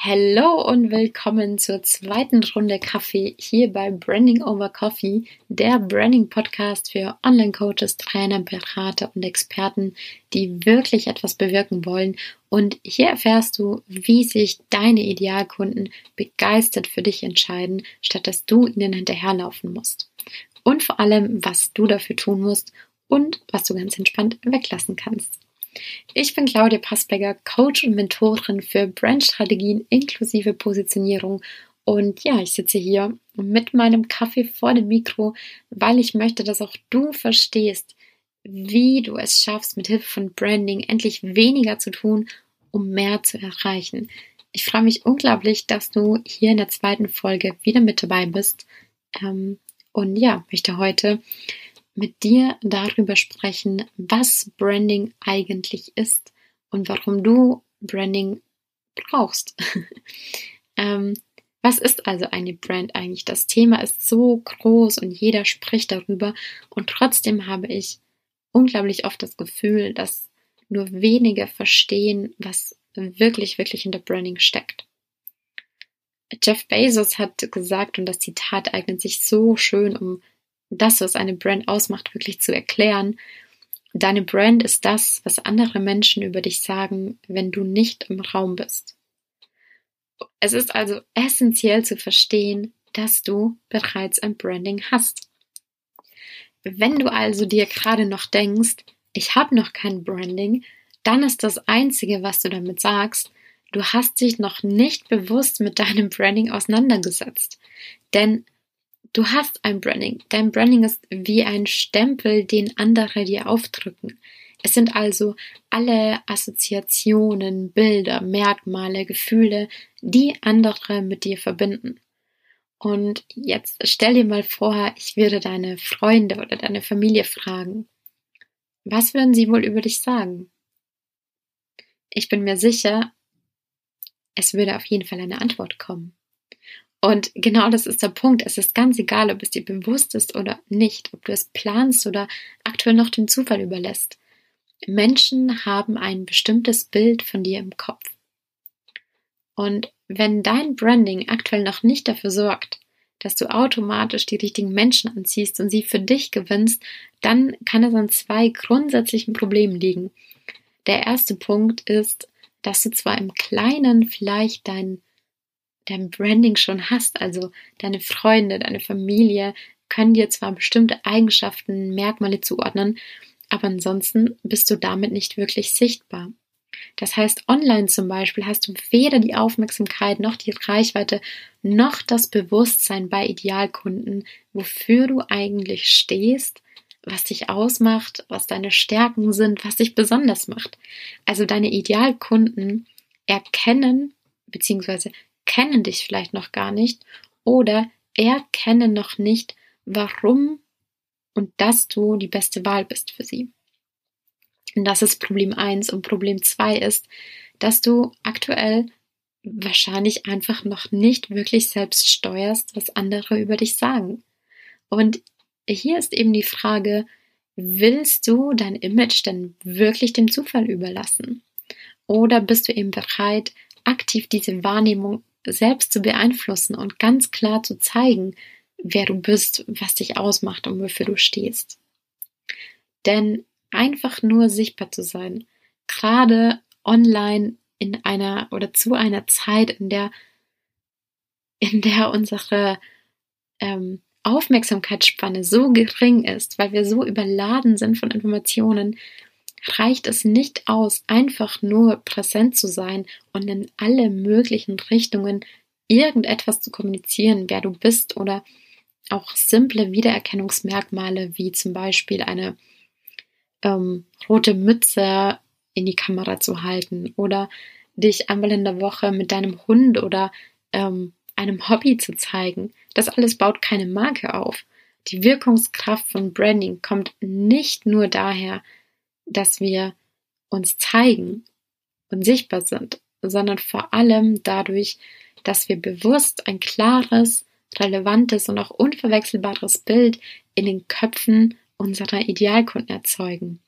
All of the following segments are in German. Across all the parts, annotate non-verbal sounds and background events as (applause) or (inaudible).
Hallo und willkommen zur zweiten Runde Kaffee hier bei Branding Over Coffee, der Branding Podcast für Online-Coaches, Trainer, Berater und Experten, die wirklich etwas bewirken wollen. Und hier erfährst du, wie sich deine Idealkunden begeistert für dich entscheiden, statt dass du ihnen hinterherlaufen musst. Und vor allem, was du dafür tun musst und was du ganz entspannt weglassen kannst. Ich bin Claudia Passberger, Coach und Mentorin für Brandstrategien inklusive Positionierung. Und ja, ich sitze hier mit meinem Kaffee vor dem Mikro, weil ich möchte, dass auch du verstehst, wie du es schaffst, mit Hilfe von Branding endlich weniger zu tun, um mehr zu erreichen. Ich freue mich unglaublich, dass du hier in der zweiten Folge wieder mit dabei bist. Ähm, und ja, möchte heute mit dir darüber sprechen, was Branding eigentlich ist und warum du Branding brauchst. (laughs) ähm, was ist also eine Brand eigentlich? Das Thema ist so groß und jeder spricht darüber und trotzdem habe ich unglaublich oft das Gefühl, dass nur wenige verstehen, was wirklich, wirklich hinter Branding steckt. Jeff Bezos hat gesagt, und das Zitat eignet sich so schön, um das, was eine Brand ausmacht, wirklich zu erklären. Deine Brand ist das, was andere Menschen über dich sagen, wenn du nicht im Raum bist. Es ist also essentiell zu verstehen, dass du bereits ein Branding hast. Wenn du also dir gerade noch denkst, ich habe noch kein Branding, dann ist das Einzige, was du damit sagst, du hast dich noch nicht bewusst mit deinem Branding auseinandergesetzt. Denn Du hast ein Branding. Dein Branding ist wie ein Stempel, den andere dir aufdrücken. Es sind also alle Assoziationen, Bilder, Merkmale, Gefühle, die andere mit dir verbinden. Und jetzt stell dir mal vor, ich würde deine Freunde oder deine Familie fragen. Was würden sie wohl über dich sagen? Ich bin mir sicher, es würde auf jeden Fall eine Antwort kommen. Und genau das ist der Punkt. Es ist ganz egal, ob es dir bewusst ist oder nicht, ob du es planst oder aktuell noch dem Zufall überlässt. Menschen haben ein bestimmtes Bild von dir im Kopf. Und wenn dein Branding aktuell noch nicht dafür sorgt, dass du automatisch die richtigen Menschen anziehst und sie für dich gewinnst, dann kann es an zwei grundsätzlichen Problemen liegen. Der erste Punkt ist, dass du zwar im Kleinen vielleicht dein dein Branding schon hast, also deine Freunde, deine Familie, können dir zwar bestimmte Eigenschaften, Merkmale zuordnen, aber ansonsten bist du damit nicht wirklich sichtbar. Das heißt, online zum Beispiel hast du weder die Aufmerksamkeit noch die Reichweite noch das Bewusstsein bei Idealkunden, wofür du eigentlich stehst, was dich ausmacht, was deine Stärken sind, was dich besonders macht. Also deine Idealkunden erkennen bzw kennen dich vielleicht noch gar nicht oder erkennen noch nicht, warum und dass du die beste Wahl bist für sie. Und das ist Problem 1 und Problem 2 ist, dass du aktuell wahrscheinlich einfach noch nicht wirklich selbst steuerst, was andere über dich sagen. Und hier ist eben die Frage, willst du dein Image denn wirklich dem Zufall überlassen? Oder bist du eben bereit, aktiv diese Wahrnehmung selbst zu beeinflussen und ganz klar zu zeigen, wer du bist, was dich ausmacht und wofür du stehst. Denn einfach nur sichtbar zu sein, gerade online in einer oder zu einer Zeit, in der, in der unsere ähm, Aufmerksamkeitsspanne so gering ist, weil wir so überladen sind von Informationen, reicht es nicht aus, einfach nur präsent zu sein und in alle möglichen Richtungen irgendetwas zu kommunizieren, wer du bist oder auch simple Wiedererkennungsmerkmale wie zum Beispiel eine ähm, rote Mütze in die Kamera zu halten oder dich einmal in der Woche mit deinem Hund oder ähm, einem Hobby zu zeigen. Das alles baut keine Marke auf. Die Wirkungskraft von Branding kommt nicht nur daher, dass wir uns zeigen und sichtbar sind, sondern vor allem dadurch, dass wir bewusst ein klares, relevantes und auch unverwechselbares Bild in den Köpfen unserer Idealkunden erzeugen.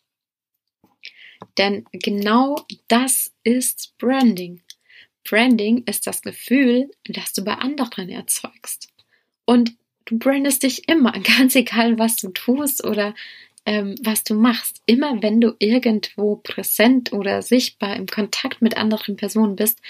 Denn genau das ist Branding. Branding ist das Gefühl, das du bei anderen erzeugst. Und du brandest dich immer, (laughs) ganz egal, was du tust oder ähm, was du machst. Immer wenn du irgendwo präsent oder sichtbar im Kontakt mit anderen Personen bist,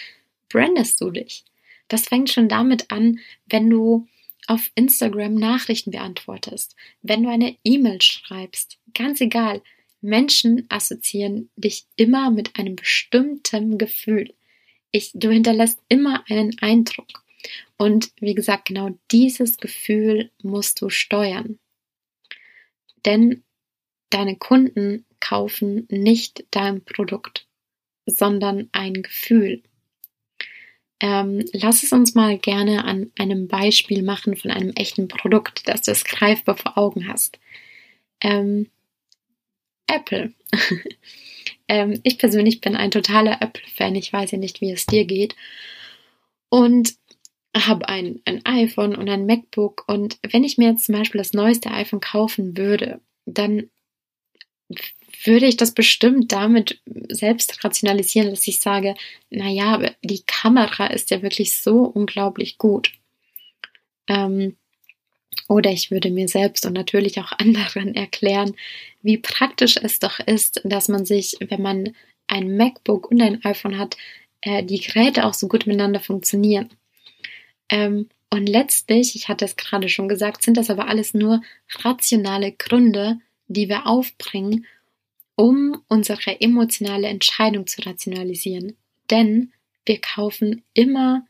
brandest du dich. Das fängt schon damit an, wenn du auf Instagram Nachrichten beantwortest, wenn du eine E-Mail schreibst, ganz egal. Menschen assoziieren dich immer mit einem bestimmten Gefühl. Ich, du hinterlässt immer einen Eindruck. Und wie gesagt, genau dieses Gefühl musst du steuern. Denn deine Kunden kaufen nicht dein Produkt, sondern ein Gefühl. Ähm, lass es uns mal gerne an einem Beispiel machen von einem echten Produkt, dass du es greifbar vor Augen hast. Ähm, Apple. (laughs) ähm, ich persönlich bin ein totaler Apple-Fan. Ich weiß ja nicht, wie es dir geht. Und habe ein, ein iPhone und ein MacBook. Und wenn ich mir jetzt zum Beispiel das neueste iPhone kaufen würde, dann würde ich das bestimmt damit selbst rationalisieren, dass ich sage, naja, die Kamera ist ja wirklich so unglaublich gut. Ähm, oder ich würde mir selbst und natürlich auch (laughs) anderen erklären, wie praktisch es doch ist, dass man sich, wenn man ein MacBook und ein iPhone hat, äh, die Geräte auch so gut miteinander funktionieren. Ähm, und letztlich, ich hatte es gerade schon gesagt, sind das aber alles nur rationale Gründe, die wir aufbringen, um unsere emotionale Entscheidung zu rationalisieren. Denn wir kaufen immer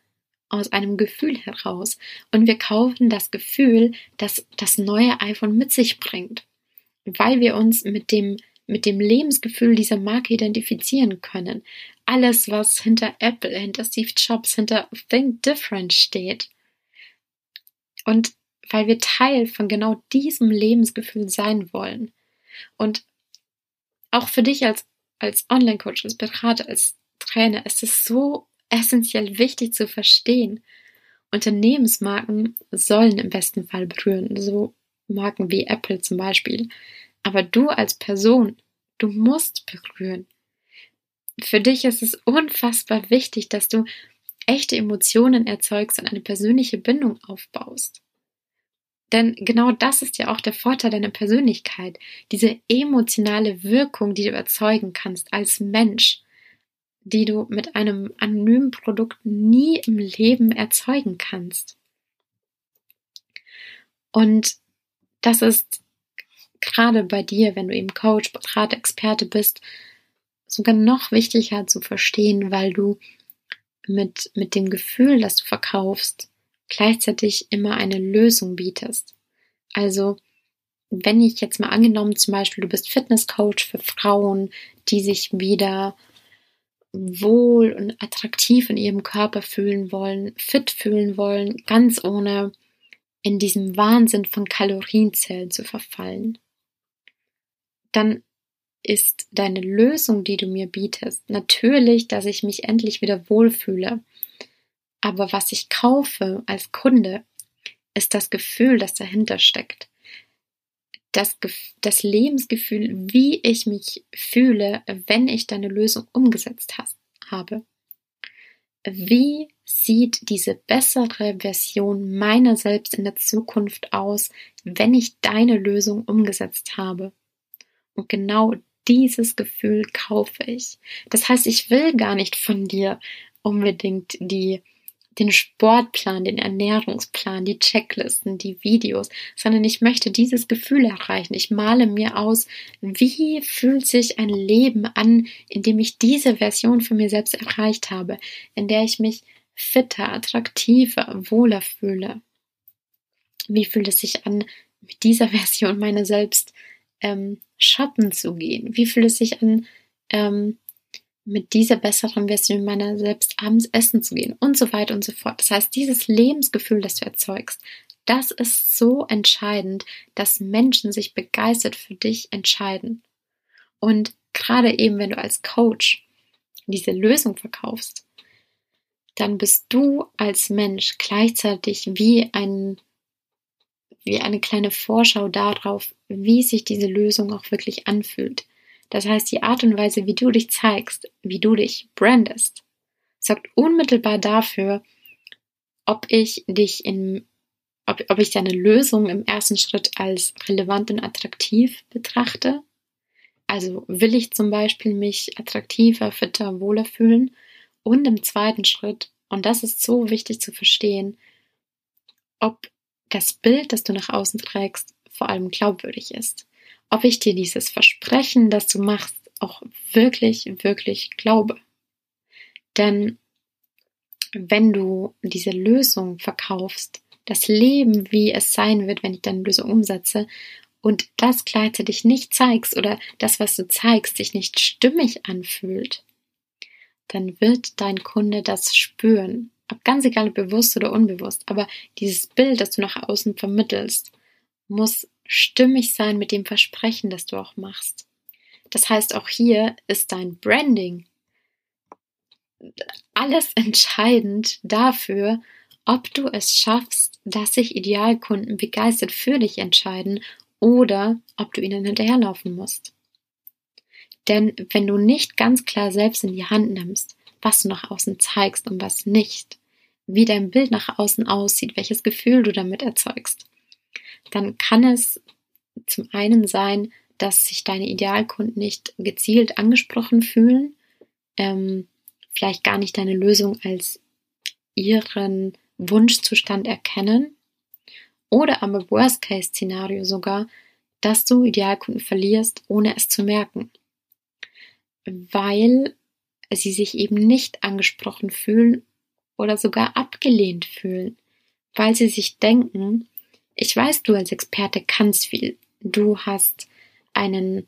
aus einem Gefühl heraus und wir kaufen das Gefühl, das das neue iPhone mit sich bringt, weil wir uns mit dem mit dem Lebensgefühl dieser Marke identifizieren können. Alles, was hinter Apple, hinter Steve Jobs, hinter Think Different steht. Und weil wir Teil von genau diesem Lebensgefühl sein wollen. Und auch für dich als, als Online-Coach, als Berater, als Trainer ist es so essentiell wichtig zu verstehen. Unternehmensmarken sollen im besten Fall berühren, so Marken wie Apple zum Beispiel. Aber du als Person, du musst berühren. Für dich ist es unfassbar wichtig, dass du echte Emotionen erzeugst und eine persönliche Bindung aufbaust. Denn genau das ist ja auch der Vorteil deiner Persönlichkeit, diese emotionale Wirkung, die du erzeugen kannst als Mensch, die du mit einem anonymen Produkt nie im Leben erzeugen kannst. Und das ist gerade bei dir, wenn du eben Coach, Berater, Experte bist, sogar noch wichtiger zu verstehen, weil du mit, mit dem Gefühl, das du verkaufst, gleichzeitig immer eine Lösung bietest. Also, wenn ich jetzt mal angenommen, zum Beispiel, du bist Fitnesscoach für Frauen, die sich wieder wohl und attraktiv in ihrem Körper fühlen wollen, fit fühlen wollen, ganz ohne in diesem Wahnsinn von Kalorienzellen zu verfallen, dann ist deine Lösung, die du mir bietest, natürlich, dass ich mich endlich wieder wohlfühle, aber was ich kaufe als Kunde, ist das Gefühl, das dahinter steckt. Das, das Lebensgefühl, wie ich mich fühle, wenn ich deine Lösung umgesetzt has, habe. Wie sieht diese bessere Version meiner selbst in der Zukunft aus, wenn ich deine Lösung umgesetzt habe? Und genau dieses Gefühl kaufe ich. Das heißt, ich will gar nicht von dir unbedingt die den Sportplan, den Ernährungsplan, die Checklisten, die Videos, sondern ich möchte dieses Gefühl erreichen. Ich male mir aus, wie fühlt sich ein Leben an, in dem ich diese Version von mir selbst erreicht habe, in der ich mich fitter, attraktiver, wohler fühle. Wie fühlt es sich an, mit dieser Version meiner selbst ähm, shoppen zu gehen? Wie fühlt es sich an, ähm, mit dieser besseren Version meiner selbst abends essen zu gehen und so weiter und so fort. Das heißt, dieses Lebensgefühl, das du erzeugst, das ist so entscheidend, dass Menschen sich begeistert für dich entscheiden. Und gerade eben, wenn du als Coach diese Lösung verkaufst, dann bist du als Mensch gleichzeitig wie ein wie eine kleine Vorschau darauf, wie sich diese Lösung auch wirklich anfühlt. Das heißt, die Art und Weise, wie du dich zeigst, wie du dich brandest, sorgt unmittelbar dafür, ob ich dich in, ob, ob ich deine Lösung im ersten Schritt als relevant und attraktiv betrachte. Also will ich zum Beispiel mich attraktiver, fitter, wohler fühlen. Und im zweiten Schritt, und das ist so wichtig zu verstehen, ob das Bild, das du nach außen trägst, vor allem glaubwürdig ist. Ob ich dir dieses Versprechen, das du machst, auch wirklich, wirklich glaube. Denn wenn du diese Lösung verkaufst, das Leben, wie es sein wird, wenn ich deine Lösung umsetze, und das gleichzeitig nicht zeigst oder das, was du zeigst, sich nicht stimmig anfühlt, dann wird dein Kunde das spüren. Ob ganz egal, bewusst oder unbewusst, aber dieses Bild, das du nach außen vermittelst, muss stimmig sein mit dem Versprechen, das du auch machst. Das heißt, auch hier ist dein Branding alles (laughs) entscheidend dafür, ob du es schaffst, dass sich Idealkunden begeistert für dich entscheiden oder ob du ihnen hinterherlaufen musst. Denn wenn du nicht ganz klar selbst in die Hand nimmst, was du nach außen zeigst und was nicht, wie dein Bild nach außen aussieht, welches Gefühl du damit erzeugst, dann kann es zum einen sein, dass sich deine Idealkunden nicht gezielt angesprochen fühlen, ähm, vielleicht gar nicht deine Lösung als ihren Wunschzustand erkennen oder aber Worst-Case-Szenario sogar, dass du Idealkunden verlierst, ohne es zu merken, weil sie sich eben nicht angesprochen fühlen oder sogar abgelehnt fühlen, weil sie sich denken, ich weiß, du als Experte kannst viel, du hast einen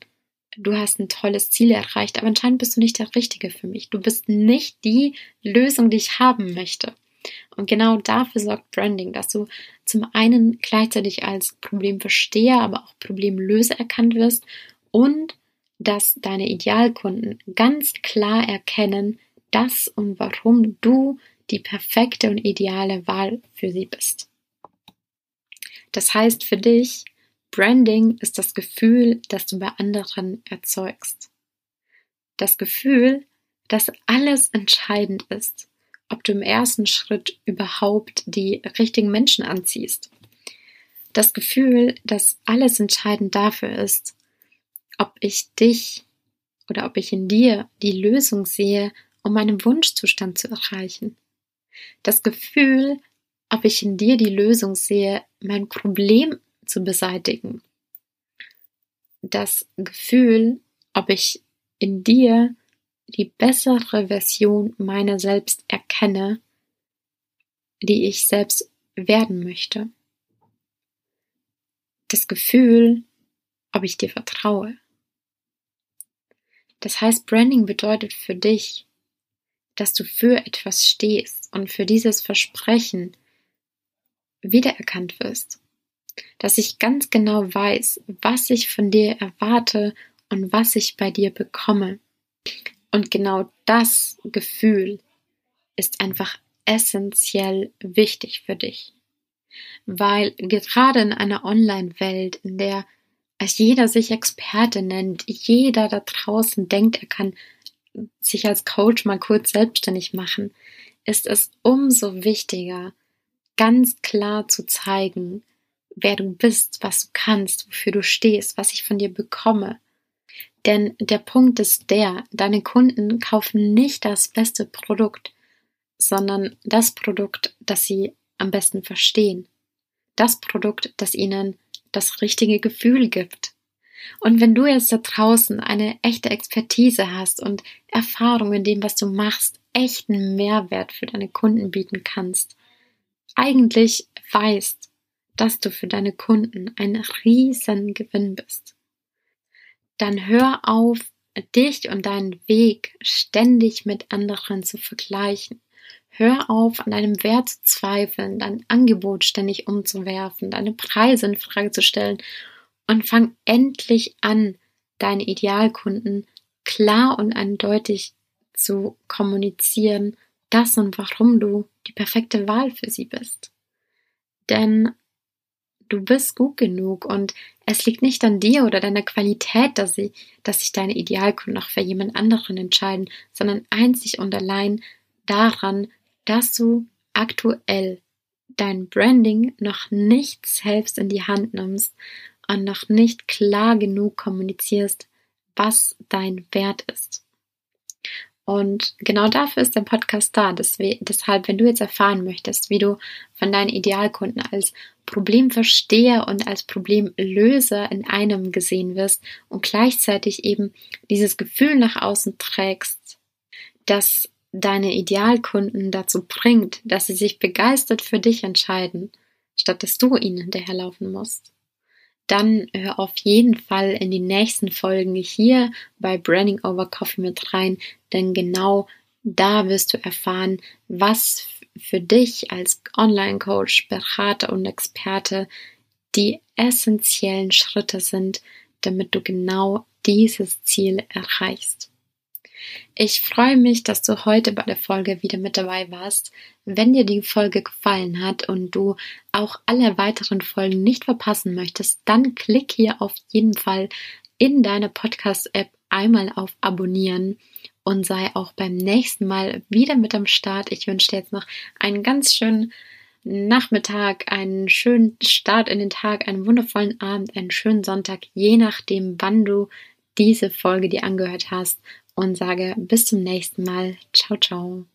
du hast ein tolles Ziel erreicht, aber anscheinend bist du nicht der Richtige für mich. Du bist nicht die Lösung, die ich haben möchte. Und genau dafür sorgt Branding, dass du zum einen gleichzeitig als Problemversteher, aber auch Problemlöser erkannt wirst und dass deine Idealkunden ganz klar erkennen, dass und warum du die perfekte und ideale Wahl für sie bist. Das heißt für dich, Branding ist das Gefühl, das du bei anderen erzeugst. Das Gefühl, dass alles entscheidend ist, ob du im ersten Schritt überhaupt die richtigen Menschen anziehst. Das Gefühl, dass alles entscheidend dafür ist, ob ich dich oder ob ich in dir die Lösung sehe, um meinen Wunschzustand zu erreichen. Das Gefühl, ob ich in dir die Lösung sehe, mein Problem zu beseitigen. Das Gefühl, ob ich in dir die bessere Version meiner selbst erkenne, die ich selbst werden möchte. Das Gefühl, ob ich dir vertraue. Das heißt, Branding bedeutet für dich, dass du für etwas stehst und für dieses Versprechen wiedererkannt wirst dass ich ganz genau weiß, was ich von dir erwarte und was ich bei dir bekomme. Und genau das Gefühl ist einfach essentiell wichtig für dich. Weil gerade in einer Online-Welt, in der jeder sich Experte nennt, jeder da draußen denkt, er kann sich als Coach mal kurz selbstständig machen, ist es umso wichtiger, ganz klar zu zeigen, wer du bist, was du kannst, wofür du stehst, was ich von dir bekomme. Denn der Punkt ist der, deine Kunden kaufen nicht das beste Produkt, sondern das Produkt, das sie am besten verstehen. Das Produkt, das ihnen das richtige Gefühl gibt. Und wenn du jetzt da draußen eine echte Expertise hast und Erfahrung in dem, was du machst, echten Mehrwert für deine Kunden bieten kannst, eigentlich weißt, dass du für deine Kunden ein riesen Gewinn bist. Dann hör auf, dich und deinen Weg ständig mit anderen zu vergleichen. Hör auf, an deinem Wert zu zweifeln, dein Angebot ständig umzuwerfen, deine Preise in Frage zu stellen und fang endlich an, deine Idealkunden klar und eindeutig zu kommunizieren, das und warum du die perfekte Wahl für sie bist. Denn du bist gut genug und es liegt nicht an dir oder deiner Qualität, dass, sie, dass sich deine Idealkunden noch für jemand anderen entscheiden, sondern einzig und allein daran, dass du aktuell dein Branding noch nicht selbst in die Hand nimmst und noch nicht klar genug kommunizierst, was dein Wert ist. Und genau dafür ist der Podcast da. Deshalb, wenn du jetzt erfahren möchtest, wie du von deinen Idealkunden als Problemversteher und als Problemlöser in einem gesehen wirst und gleichzeitig eben dieses Gefühl nach außen trägst, dass deine Idealkunden dazu bringt, dass sie sich begeistert für dich entscheiden, statt dass du ihnen hinterherlaufen musst, dann hör auf jeden Fall in die nächsten Folgen hier bei Branding Over Coffee mit rein, denn genau da wirst du erfahren, was für dich als Online-Coach, Berater und Experte die essentiellen Schritte sind, damit du genau dieses Ziel erreichst. Ich freue mich, dass du heute bei der Folge wieder mit dabei warst. Wenn dir die Folge gefallen hat und du auch alle weiteren Folgen nicht verpassen möchtest, dann klick hier auf jeden Fall in deiner Podcast-App einmal auf Abonnieren und sei auch beim nächsten Mal wieder mit am Start. Ich wünsche dir jetzt noch einen ganz schönen Nachmittag, einen schönen Start in den Tag, einen wundervollen Abend, einen schönen Sonntag, je nachdem, wann du diese Folge dir angehört hast und sage bis zum nächsten Mal. Ciao, ciao.